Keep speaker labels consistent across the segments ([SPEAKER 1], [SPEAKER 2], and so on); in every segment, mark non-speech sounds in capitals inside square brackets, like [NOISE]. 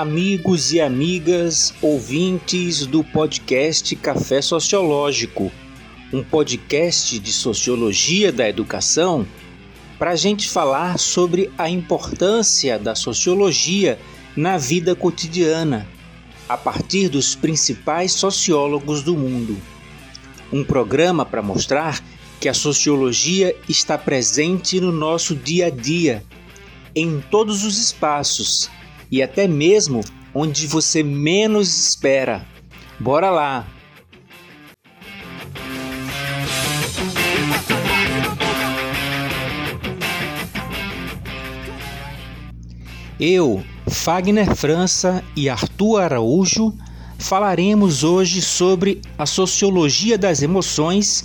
[SPEAKER 1] Amigos e amigas ouvintes do podcast Café Sociológico, um podcast de sociologia da educação para a gente falar sobre a importância da sociologia na vida cotidiana, a partir dos principais sociólogos do mundo. Um programa para mostrar que a sociologia está presente no nosso dia a dia, em todos os espaços e até mesmo onde você menos espera. Bora lá! Eu, Fagner França e Arthur Araújo falaremos hoje sobre a sociologia das emoções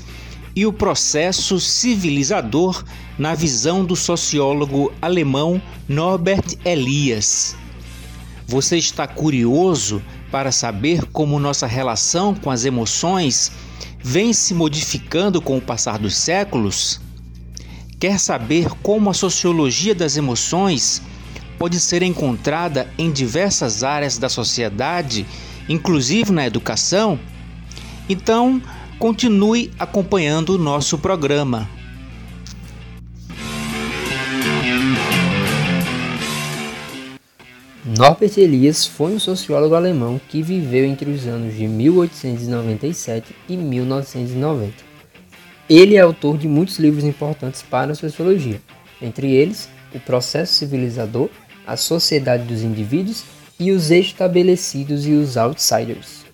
[SPEAKER 1] e o processo civilizador na visão do sociólogo alemão Norbert Elias. Você está curioso para saber como nossa relação com as emoções vem se modificando com o passar dos séculos? Quer saber como a sociologia das emoções pode ser encontrada em diversas áreas da sociedade, inclusive na educação? Então, continue acompanhando o nosso programa.
[SPEAKER 2] Norbert Elias foi um sociólogo alemão que viveu entre os anos de 1897 e 1990. Ele é autor de muitos livros importantes para a sociologia, entre eles O Processo Civilizador, A Sociedade dos Indivíduos e Os Estabelecidos e os Outsiders.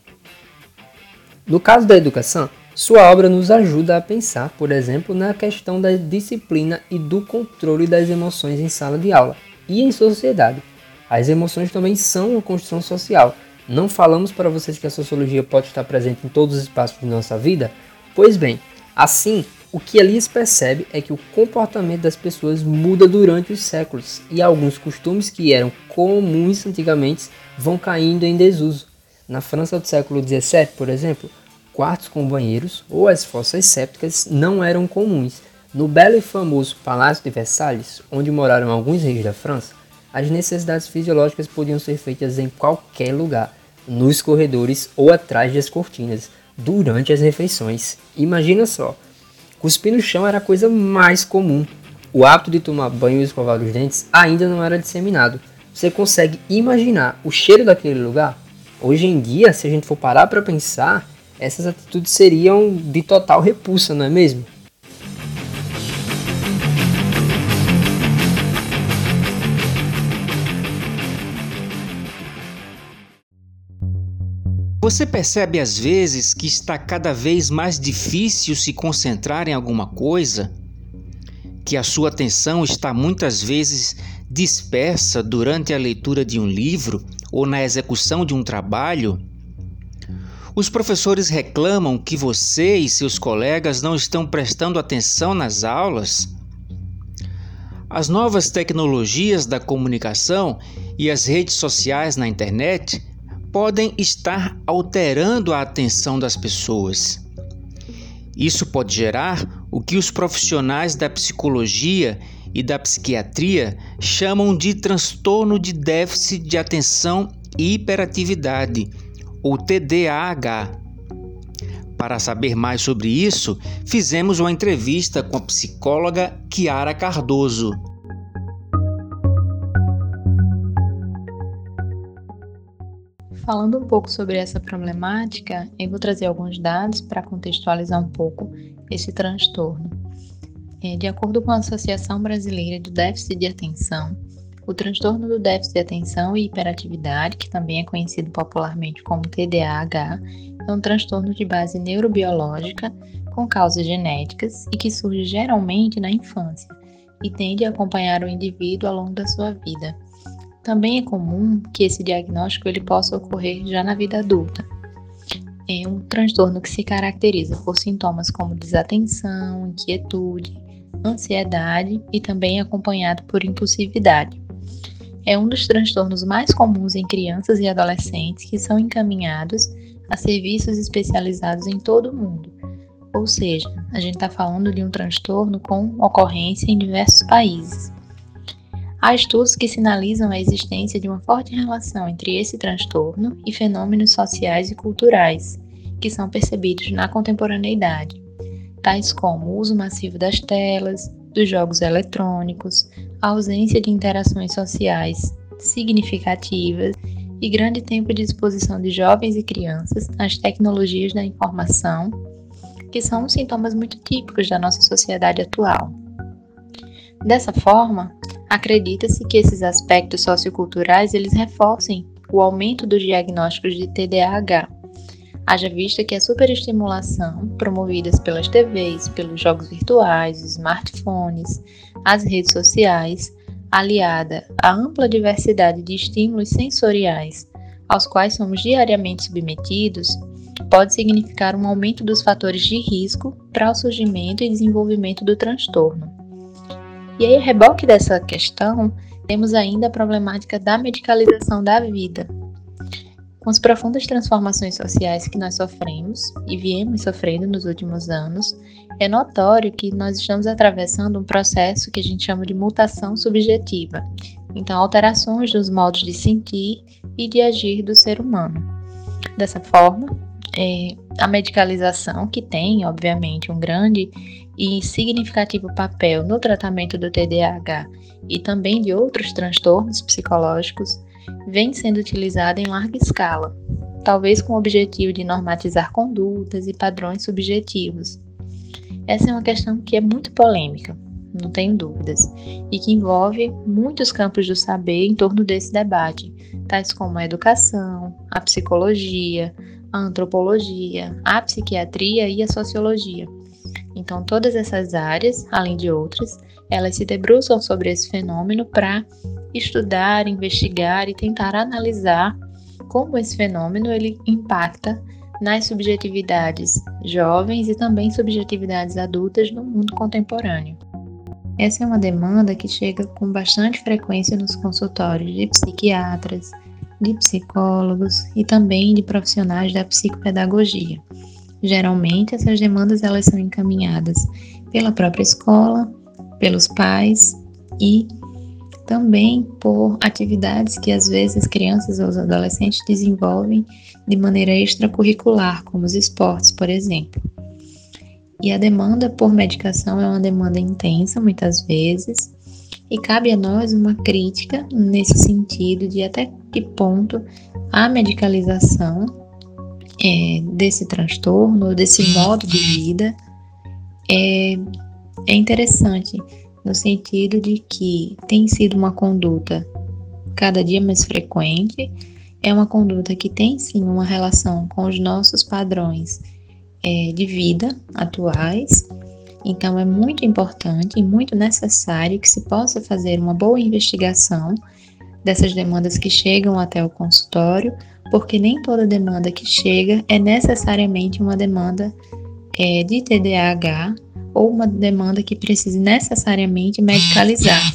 [SPEAKER 2] No caso da educação, sua obra nos ajuda a pensar, por exemplo, na questão da disciplina e do controle das emoções em sala de aula e em sociedade as emoções também são uma construção social. Não falamos para vocês que a sociologia pode estar presente em todos os espaços de nossa vida? Pois bem, assim, o que Elias percebe é que o comportamento das pessoas muda durante os séculos e alguns costumes que eram comuns antigamente vão caindo em desuso. Na França do século XVII, por exemplo, quartos com banheiros ou as fossas sépticas não eram comuns. No belo e famoso Palácio de Versalhes, onde moraram alguns reis da França, as necessidades fisiológicas podiam ser feitas em qualquer lugar, nos corredores ou atrás das cortinas, durante as refeições. Imagina só, cuspir no chão era a coisa mais comum. O hábito de tomar banho e escovar os dentes ainda não era disseminado. Você consegue imaginar o cheiro daquele lugar? Hoje em dia, se a gente for parar para pensar, essas atitudes seriam de total repulsa, não é mesmo?
[SPEAKER 1] Você percebe às vezes que está cada vez mais difícil se concentrar em alguma coisa? Que a sua atenção está muitas vezes dispersa durante a leitura de um livro ou na execução de um trabalho? Os professores reclamam que você e seus colegas não estão prestando atenção nas aulas? As novas tecnologias da comunicação e as redes sociais na internet podem estar alterando a atenção das pessoas. Isso pode gerar o que os profissionais da psicologia e da psiquiatria chamam de transtorno de déficit de atenção e hiperatividade, ou TDAH. Para saber mais sobre isso, fizemos uma entrevista com a psicóloga Kiara Cardoso.
[SPEAKER 3] Falando um pouco sobre essa problemática, eu vou trazer alguns dados para contextualizar um pouco esse transtorno. É, de acordo com a Associação Brasileira do Déficit de Atenção, o transtorno do déficit de atenção e hiperatividade, que também é conhecido popularmente como TDAH, é um transtorno de base neurobiológica com causas genéticas e que surge geralmente na infância e tende a acompanhar o indivíduo ao longo da sua vida. Também é comum que esse diagnóstico ele possa ocorrer já na vida adulta. É um transtorno que se caracteriza por sintomas como desatenção, inquietude, ansiedade e também acompanhado por impulsividade. É um dos transtornos mais comuns em crianças e adolescentes que são encaminhados a serviços especializados em todo o mundo. Ou seja, a gente está falando de um transtorno com ocorrência em diversos países. Há estudos que sinalizam a existência de uma forte relação entre esse transtorno e fenômenos sociais e culturais que são percebidos na contemporaneidade, tais como o uso massivo das telas, dos jogos eletrônicos, a ausência de interações sociais significativas e grande tempo de exposição de jovens e crianças às tecnologias da informação, que são sintomas muito típicos da nossa sociedade atual. Dessa forma, acredita-se que esses aspectos socioculturais eles reforcem o aumento dos diagnósticos de TDAH, haja vista que a superestimulação, promovidas pelas TVs, pelos jogos virtuais, smartphones, as redes sociais, aliada à ampla diversidade de estímulos sensoriais aos quais somos diariamente submetidos, pode significar um aumento dos fatores de risco para o surgimento e desenvolvimento do transtorno. E aí, a reboque dessa questão, temos ainda a problemática da medicalização da vida, com as profundas transformações sociais que nós sofremos e viemos sofrendo nos últimos anos, é notório que nós estamos atravessando um processo que a gente chama de mutação subjetiva, então alterações dos modos de sentir e de agir do ser humano. Dessa forma, é, a medicalização, que tem, obviamente, um grande e significativo papel no tratamento do TDAH e também de outros transtornos psicológicos, vem sendo utilizada em larga escala, talvez com o objetivo de normatizar condutas e padrões subjetivos. Essa é uma questão que é muito polêmica, não tenho dúvidas, e que envolve muitos campos do saber em torno desse debate, tais como a educação, a psicologia, a antropologia, a psiquiatria e a sociologia. Então, todas essas áreas, além de outras, elas se debruçam sobre esse fenômeno para estudar, investigar e tentar analisar como esse fenômeno ele impacta nas subjetividades jovens e também subjetividades adultas no mundo contemporâneo. Essa é uma demanda que chega com bastante frequência nos consultórios de psiquiatras, de psicólogos e também de profissionais da psicopedagogia. Geralmente essas demandas elas são encaminhadas pela própria escola, pelos pais e também por atividades que às vezes as crianças ou os adolescentes desenvolvem de maneira extracurricular, como os esportes, por exemplo. E a demanda por medicação é uma demanda intensa, muitas vezes, e cabe a nós uma crítica nesse sentido de até que ponto a medicalização é, desse transtorno, desse modo de vida, é, é interessante no sentido de que tem sido uma conduta cada dia mais frequente, é uma conduta que tem sim uma relação com os nossos padrões é, de vida atuais. Então é muito importante e muito necessário que se possa fazer uma boa investigação dessas demandas que chegam até o consultório, porque nem toda demanda que chega é necessariamente uma demanda é, de TDAH ou uma demanda que precise necessariamente medicalizar.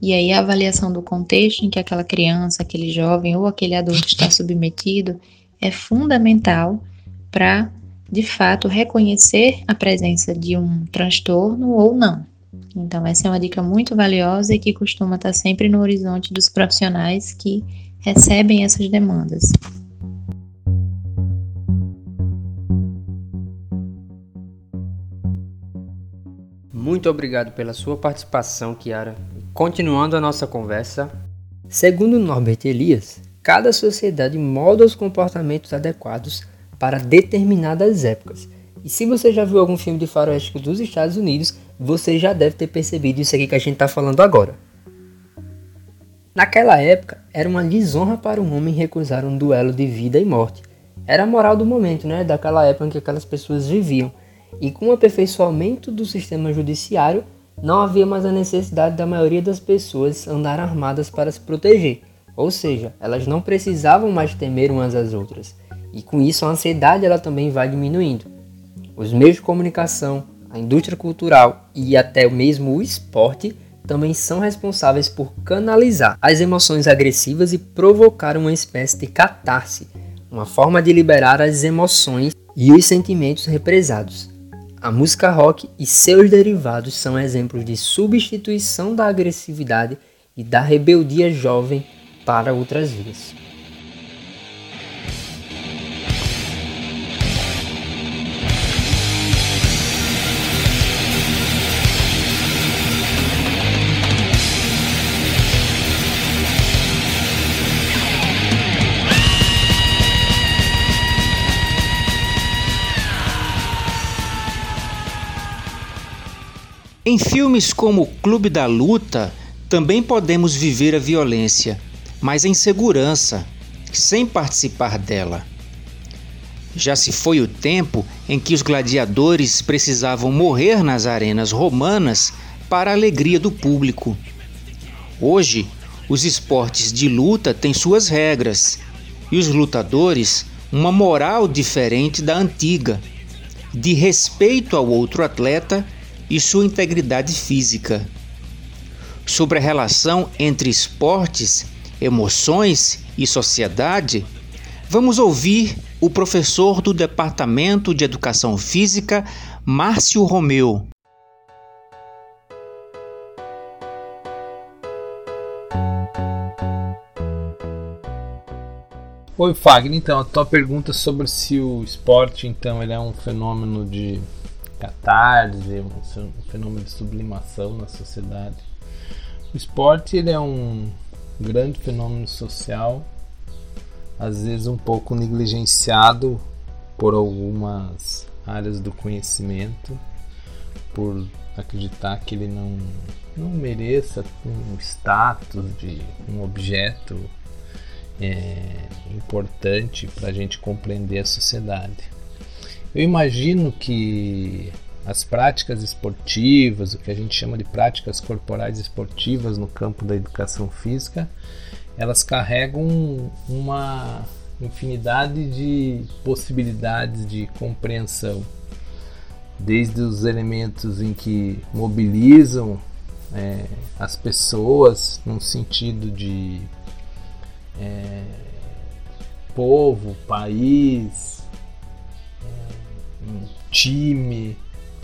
[SPEAKER 3] E aí a avaliação do contexto em que aquela criança, aquele jovem ou aquele adulto está submetido é fundamental para, de fato, reconhecer a presença de um transtorno ou não. Então, essa é uma dica muito valiosa e que costuma estar sempre no horizonte dos profissionais que recebem essas demandas.
[SPEAKER 2] Muito obrigado pela sua participação, Kiara. Continuando a nossa conversa, segundo Norbert Elias, cada sociedade molda os comportamentos adequados para determinadas épocas. E se você já viu algum filme de faroeste dos Estados Unidos, você já deve ter percebido isso aqui que a gente está falando agora. Naquela época, era uma desonra para um homem recusar um duelo de vida e morte. Era a moral do momento, né? Daquela época em que aquelas pessoas viviam e com o aperfeiçoamento do sistema judiciário, não havia mais a necessidade da maioria das pessoas andar armadas para se proteger, ou seja, elas não precisavam mais temer umas às outras, e com isso a ansiedade ela também vai diminuindo. Os meios de comunicação, a indústria cultural e até mesmo o esporte também são responsáveis por canalizar as emoções agressivas e provocar uma espécie de catarse, uma forma de liberar as emoções e os sentimentos represados. A música rock e seus derivados são exemplos de substituição da agressividade e da rebeldia jovem para outras vias.
[SPEAKER 1] Em filmes como Clube da Luta, também podemos viver a violência, mas em segurança, sem participar dela. Já se foi o tempo em que os gladiadores precisavam morrer nas arenas romanas para a alegria do público. Hoje, os esportes de luta têm suas regras e os lutadores uma moral diferente da antiga, de respeito ao outro atleta e sua integridade física. Sobre a relação entre esportes, emoções e sociedade, vamos ouvir o professor do Departamento de Educação Física, Márcio Romeu.
[SPEAKER 4] Oi Fagner, então a tua pergunta sobre se o esporte então ele é um fenômeno de catarse, um fenômeno de sublimação na sociedade. O esporte ele é um grande fenômeno social, às vezes um pouco negligenciado por algumas áreas do conhecimento, por acreditar que ele não, não mereça um status de um objeto é, importante para a gente compreender a sociedade. Eu imagino que as práticas esportivas, o que a gente chama de práticas corporais esportivas no campo da educação física, elas carregam uma infinidade de possibilidades de compreensão, desde os elementos em que mobilizam é, as pessoas num sentido de é, povo, país, um time,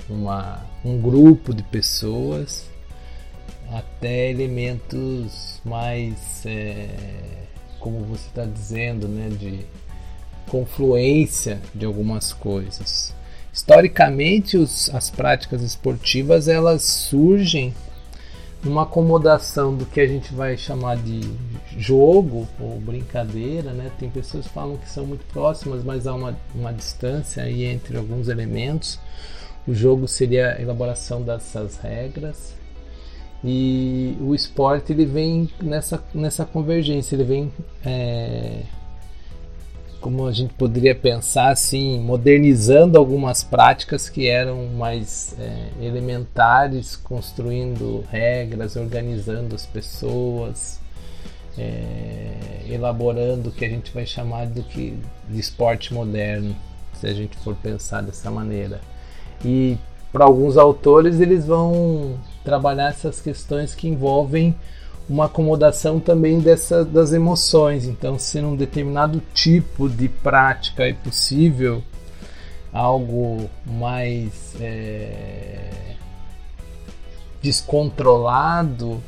[SPEAKER 4] uma, um grupo de pessoas, até elementos mais, é, como você está dizendo, né, de confluência de algumas coisas. Historicamente, os, as práticas esportivas elas surgem numa acomodação do que a gente vai chamar de jogo ou brincadeira, né? Tem pessoas que falam que são muito próximas, mas há uma, uma distância aí entre alguns elementos. O jogo seria a elaboração dessas regras e o esporte ele vem nessa, nessa convergência, ele vem é, como a gente poderia pensar assim, modernizando algumas práticas que eram mais é, elementares, construindo regras, organizando as pessoas, é, elaborando o que a gente vai chamar do que de esporte moderno, se a gente for pensar dessa maneira. E para alguns autores eles vão trabalhar essas questões que envolvem uma acomodação também dessa, das emoções. Então, se num determinado tipo de prática é possível algo mais é, descontrolado,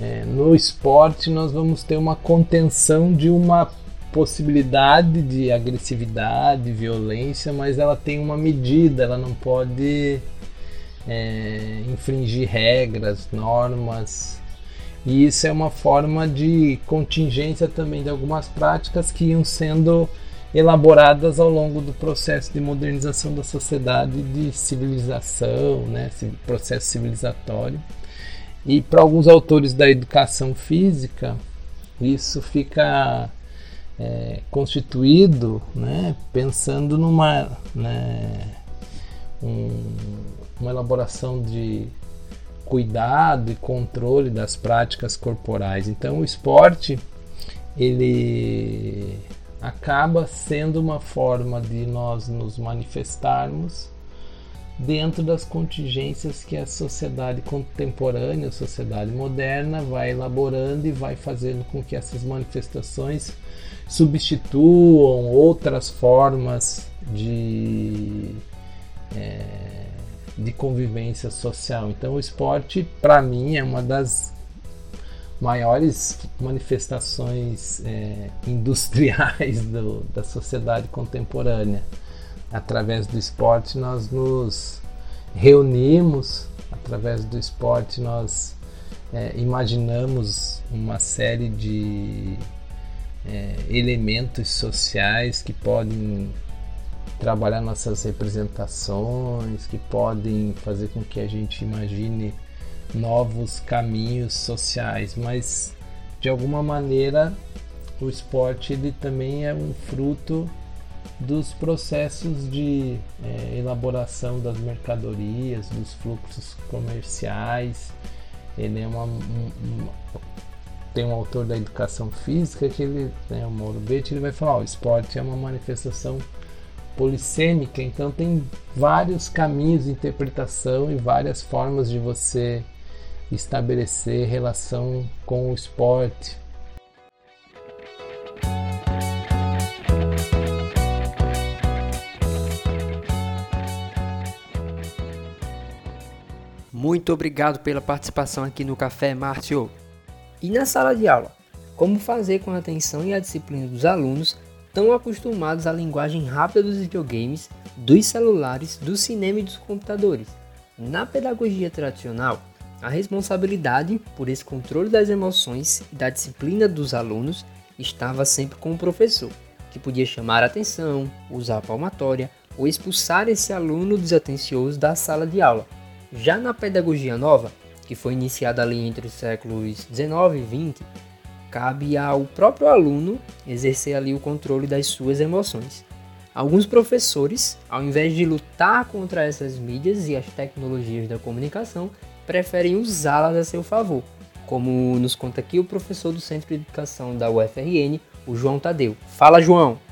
[SPEAKER 4] é, no esporte nós vamos ter uma contenção de uma possibilidade de agressividade, violência, mas ela tem uma medida, ela não pode é, infringir regras, normas e isso é uma forma de contingência também de algumas práticas que iam sendo elaboradas ao longo do processo de modernização da sociedade, de civilização, né, esse processo civilizatório. E para alguns autores da educação física, isso fica é, constituído né, pensando numa né, um, uma elaboração de cuidado e controle das práticas corporais. Então o esporte ele acaba sendo uma forma de nós nos manifestarmos dentro das contingências que a sociedade contemporânea, a sociedade moderna vai elaborando e vai fazendo com que essas manifestações substituam outras formas de é, de convivência social. Então, o esporte, para mim, é uma das maiores manifestações é, [LAUGHS] industriais do, da sociedade contemporânea. Através do esporte, nós nos reunimos, através do esporte, nós é, imaginamos uma série de é, elementos sociais que podem trabalhar nossas representações, que podem fazer com que a gente imagine novos caminhos sociais, mas de alguma maneira o esporte ele também é um fruto dos processos de é, elaboração das mercadorias, dos fluxos comerciais. Ele é uma, um, um, tem um autor da educação física que ele, né, o Mauro Betti, ele vai falar: o esporte é uma manifestação polissêmica, então tem vários caminhos de interpretação e várias formas de você estabelecer relação com o esporte.
[SPEAKER 2] Muito obrigado pela participação aqui no Café, Márcio. E na sala de aula, como fazer com a atenção e a disciplina dos alunos tão acostumados à linguagem rápida dos videogames, dos celulares, do cinema e dos computadores? Na pedagogia tradicional, a responsabilidade por esse controle das emoções e da disciplina dos alunos estava sempre com o professor, que podia chamar a atenção, usar a palmatória ou expulsar esse aluno desatencioso da sala de aula. Já na pedagogia nova, que foi iniciada ali entre os séculos 19 e 20, cabe ao próprio aluno exercer ali o controle das suas emoções. Alguns professores, ao invés de lutar contra essas mídias e as tecnologias da comunicação, preferem usá-las a seu favor, como nos conta aqui o professor do Centro de Educação da UFRN, o João Tadeu. Fala, João!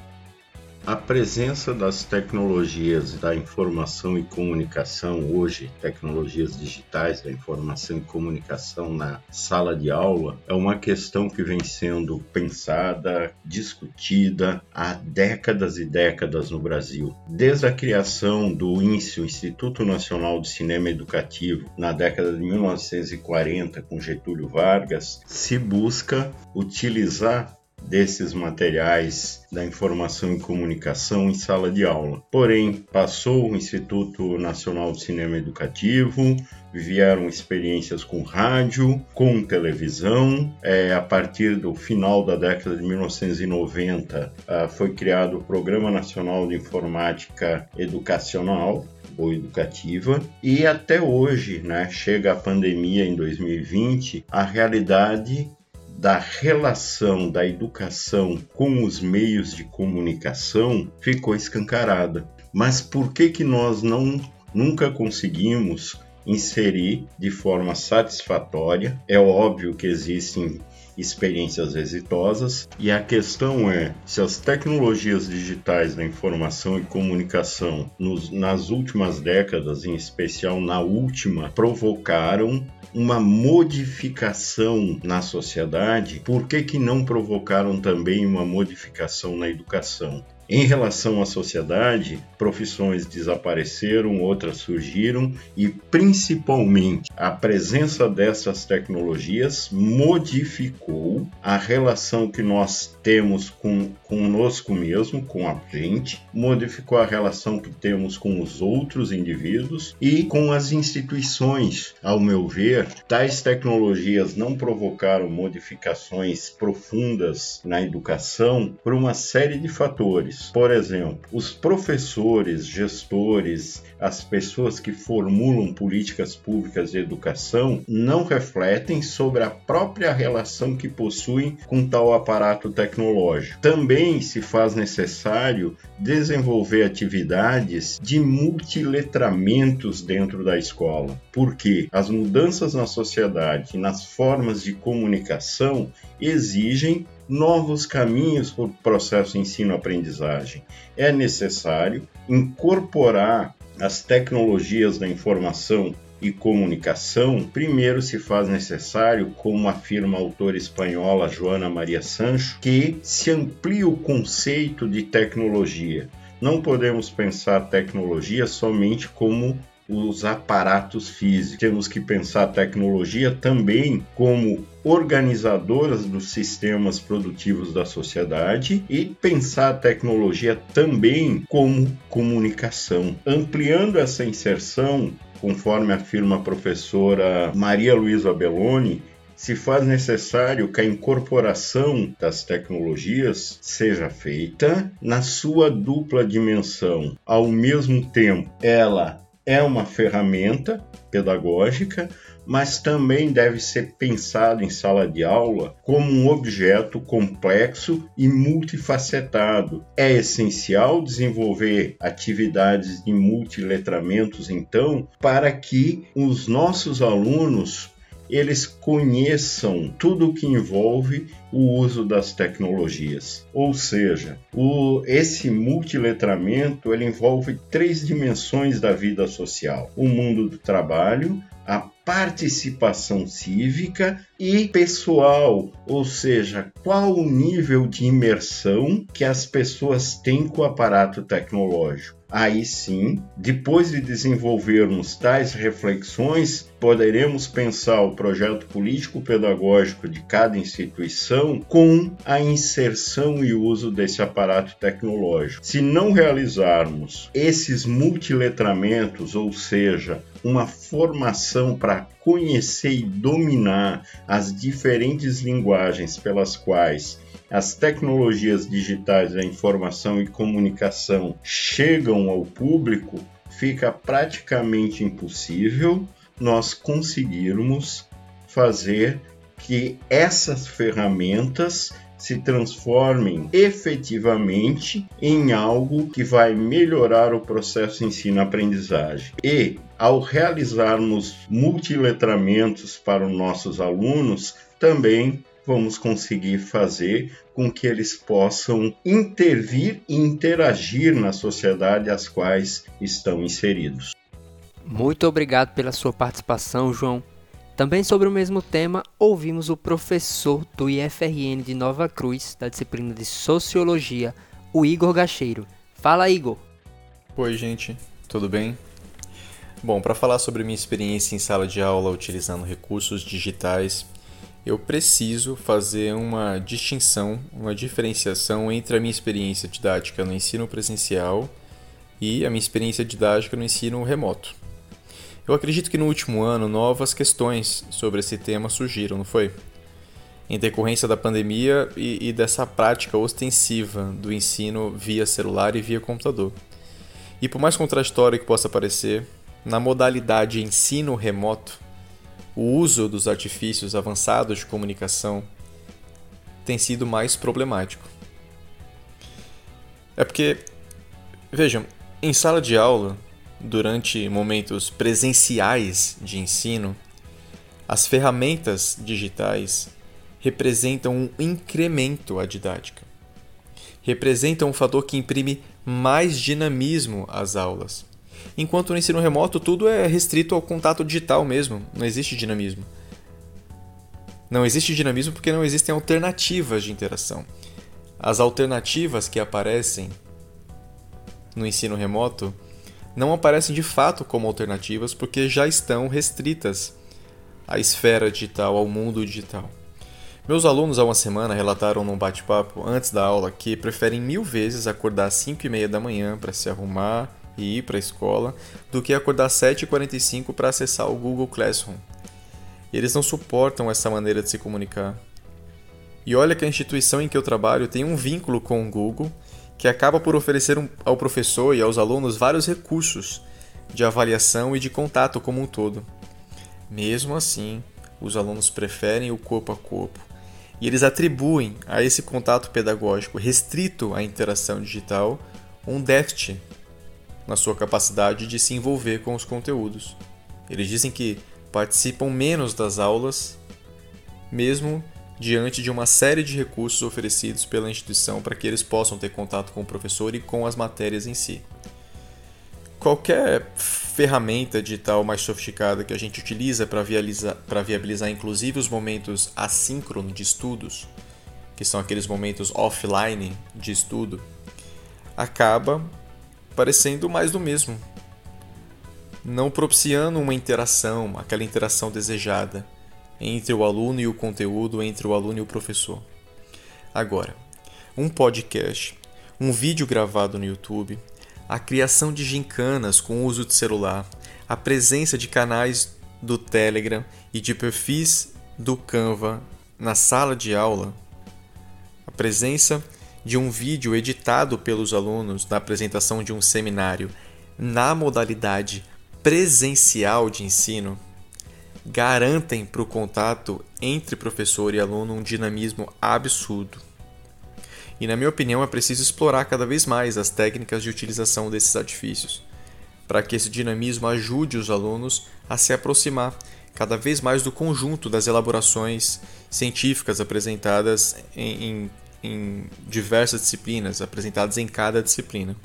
[SPEAKER 5] A presença das tecnologias da informação e comunicação hoje, tecnologias digitais da informação e comunicação na sala de aula, é uma questão que vem sendo pensada, discutida há décadas e décadas no Brasil. Desde a criação do INSE, Instituto Nacional de Cinema Educativo, na década de 1940, com Getúlio Vargas, se busca utilizar desses materiais da informação e comunicação em sala de aula. Porém, passou o Instituto Nacional de Cinema Educativo, vieram experiências com rádio, com televisão. É, a partir do final da década de 1990, ah, foi criado o Programa Nacional de Informática Educacional, ou educativa. E até hoje, né, chega a pandemia em 2020, a realidade da relação da educação com os meios de comunicação ficou escancarada. Mas por que que nós não nunca conseguimos inserir de forma satisfatória? É óbvio que existem experiências exitosas e a questão é se as tecnologias digitais da informação e comunicação nos, nas últimas décadas, em especial na última, provocaram uma modificação na sociedade, por que, que não provocaram também uma modificação na educação? Em relação à sociedade, profissões desapareceram, outras surgiram e, principalmente, a presença dessas tecnologias modificou a relação que nós temos com conosco mesmo, com a gente, modificou a relação que temos com os outros indivíduos e com as instituições. Ao meu ver, tais tecnologias não provocaram modificações profundas na educação por uma série de fatores. Por exemplo, os professores, gestores, as pessoas que formulam políticas públicas de educação não refletem sobre a própria relação que possuem com tal aparato tecnológico. Também se faz necessário desenvolver atividades de multiletramentos dentro da escola, porque as mudanças na sociedade e nas formas de comunicação exigem novos caminhos para o processo ensino-aprendizagem. É necessário incorporar as tecnologias da informação e comunicação, primeiro se faz necessário, como afirma a autora espanhola Joana Maria Sancho, que se amplie o conceito de tecnologia. Não podemos pensar tecnologia somente como os aparatos físicos. Temos que pensar a tecnologia também como organizadoras dos sistemas produtivos da sociedade e pensar a tecnologia também como comunicação. Ampliando essa inserção, conforme afirma a professora Maria Luísa Belloni, se faz necessário que a incorporação das tecnologias seja feita na sua dupla dimensão. Ao mesmo tempo, ela é uma ferramenta pedagógica, mas também deve ser pensado em sala de aula como um objeto complexo e multifacetado. É essencial desenvolver atividades de multiletramentos, então, para que os nossos alunos eles conheçam tudo o que envolve o uso das tecnologias. Ou seja, o, esse multiletramento ele envolve três dimensões da vida social: o mundo do trabalho, a participação cívica e pessoal, ou seja, qual o nível de imersão que as pessoas têm com o aparato tecnológico aí sim, depois de desenvolvermos tais reflexões, poderemos pensar o projeto político-pedagógico de cada instituição com a inserção e uso desse aparato tecnológico. Se não realizarmos esses multiletramentos, ou seja, uma formação para conhecer e dominar as diferentes linguagens pelas quais as tecnologias digitais da informação e comunicação chegam ao público, fica praticamente impossível nós conseguirmos fazer que essas ferramentas se transformem efetivamente em algo que vai melhorar o processo ensino-aprendizagem. E, ao realizarmos multiletramentos para os nossos alunos, também vamos conseguir fazer com que eles possam intervir e interagir na sociedade às quais estão inseridos.
[SPEAKER 2] Muito obrigado pela sua participação, João. Também sobre o mesmo tema, ouvimos o professor do IFRN de Nova Cruz, da disciplina de Sociologia, o Igor Gacheiro. Fala, Igor!
[SPEAKER 6] Oi, gente, tudo bem? Bom, para falar sobre minha experiência em sala de aula utilizando recursos digitais, eu preciso fazer uma distinção, uma diferenciação entre a minha experiência didática no ensino presencial e a minha experiência didática no ensino remoto. Eu acredito que no último ano novas questões sobre esse tema surgiram, não foi? Em decorrência da pandemia e, e dessa prática ostensiva do ensino via celular e via computador. E por mais contraditório que possa parecer, na modalidade ensino remoto, o uso dos artifícios avançados de comunicação tem sido mais problemático. É porque, vejam, em sala de aula, durante momentos presenciais de ensino, as ferramentas digitais representam um incremento à didática. Representam um fator que imprime mais dinamismo às aulas. Enquanto no ensino remoto tudo é restrito ao contato digital mesmo, não existe dinamismo. Não existe dinamismo porque não existem alternativas de interação. As alternativas que aparecem no ensino remoto não aparecem de fato como alternativas porque já estão restritas à esfera digital, ao mundo digital. Meus alunos há uma semana relataram num bate-papo antes da aula que preferem mil vezes acordar às 5 e meia da manhã para se arrumar, e ir para a escola do que acordar às 7h45 para acessar o Google Classroom. Eles não suportam essa maneira de se comunicar. E olha que a instituição em que eu trabalho tem um vínculo com o Google que acaba por oferecer ao professor e aos alunos vários recursos de avaliação e de contato como um todo. Mesmo assim, os alunos preferem o corpo a corpo e eles atribuem a esse contato pedagógico restrito à interação digital um déficit na sua capacidade de se envolver com os conteúdos. Eles dizem que participam menos das aulas, mesmo diante de uma série de recursos oferecidos pela instituição para que eles possam ter contato com o professor e com as matérias em si. Qualquer ferramenta digital mais sofisticada que a gente utiliza para viabilizar, viabilizar inclusive os momentos assíncronos de estudos, que são aqueles momentos offline de estudo, acaba parecendo mais do mesmo. não propiciando uma interação, aquela interação desejada entre o aluno e o conteúdo, entre o aluno e o professor. Agora, um podcast, um vídeo gravado no YouTube, a criação de gincanas com uso de celular, a presença de canais do Telegram e de perfis do Canva na sala de aula, a presença de um vídeo editado pelos alunos na apresentação de um seminário na modalidade presencial de ensino garantem para o contato entre professor e aluno um dinamismo absurdo. E, na minha opinião, é preciso explorar cada vez mais as técnicas de utilização desses artifícios, para que esse dinamismo ajude os alunos a se aproximar cada vez mais do conjunto das elaborações científicas apresentadas em, em, em diversas disciplinas, apresentadas em cada disciplina.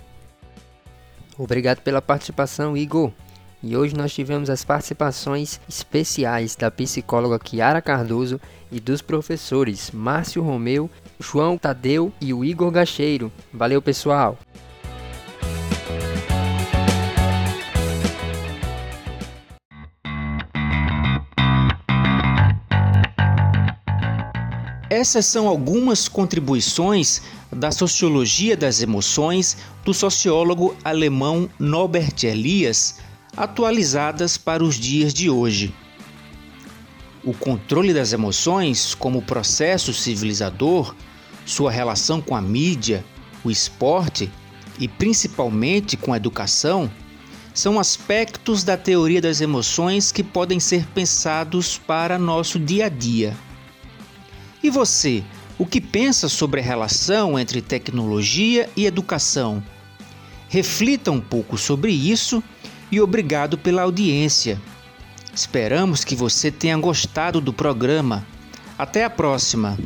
[SPEAKER 2] Obrigado pela participação, Igor. E hoje nós tivemos as participações especiais da psicóloga Kiara Cardoso e dos professores Márcio Romeu, João Tadeu e o Igor Gacheiro. Valeu, pessoal!
[SPEAKER 1] Essas são algumas contribuições da sociologia das emoções do sociólogo alemão Norbert Elias atualizadas para os dias de hoje. O controle das emoções como processo civilizador, sua relação com a mídia, o esporte e principalmente com a educação são aspectos da teoria das emoções que podem ser pensados para nosso dia a dia. E você, o que pensa sobre a relação entre tecnologia e educação? Reflita um pouco sobre isso e obrigado pela audiência. Esperamos que você tenha gostado do programa. Até a próxima!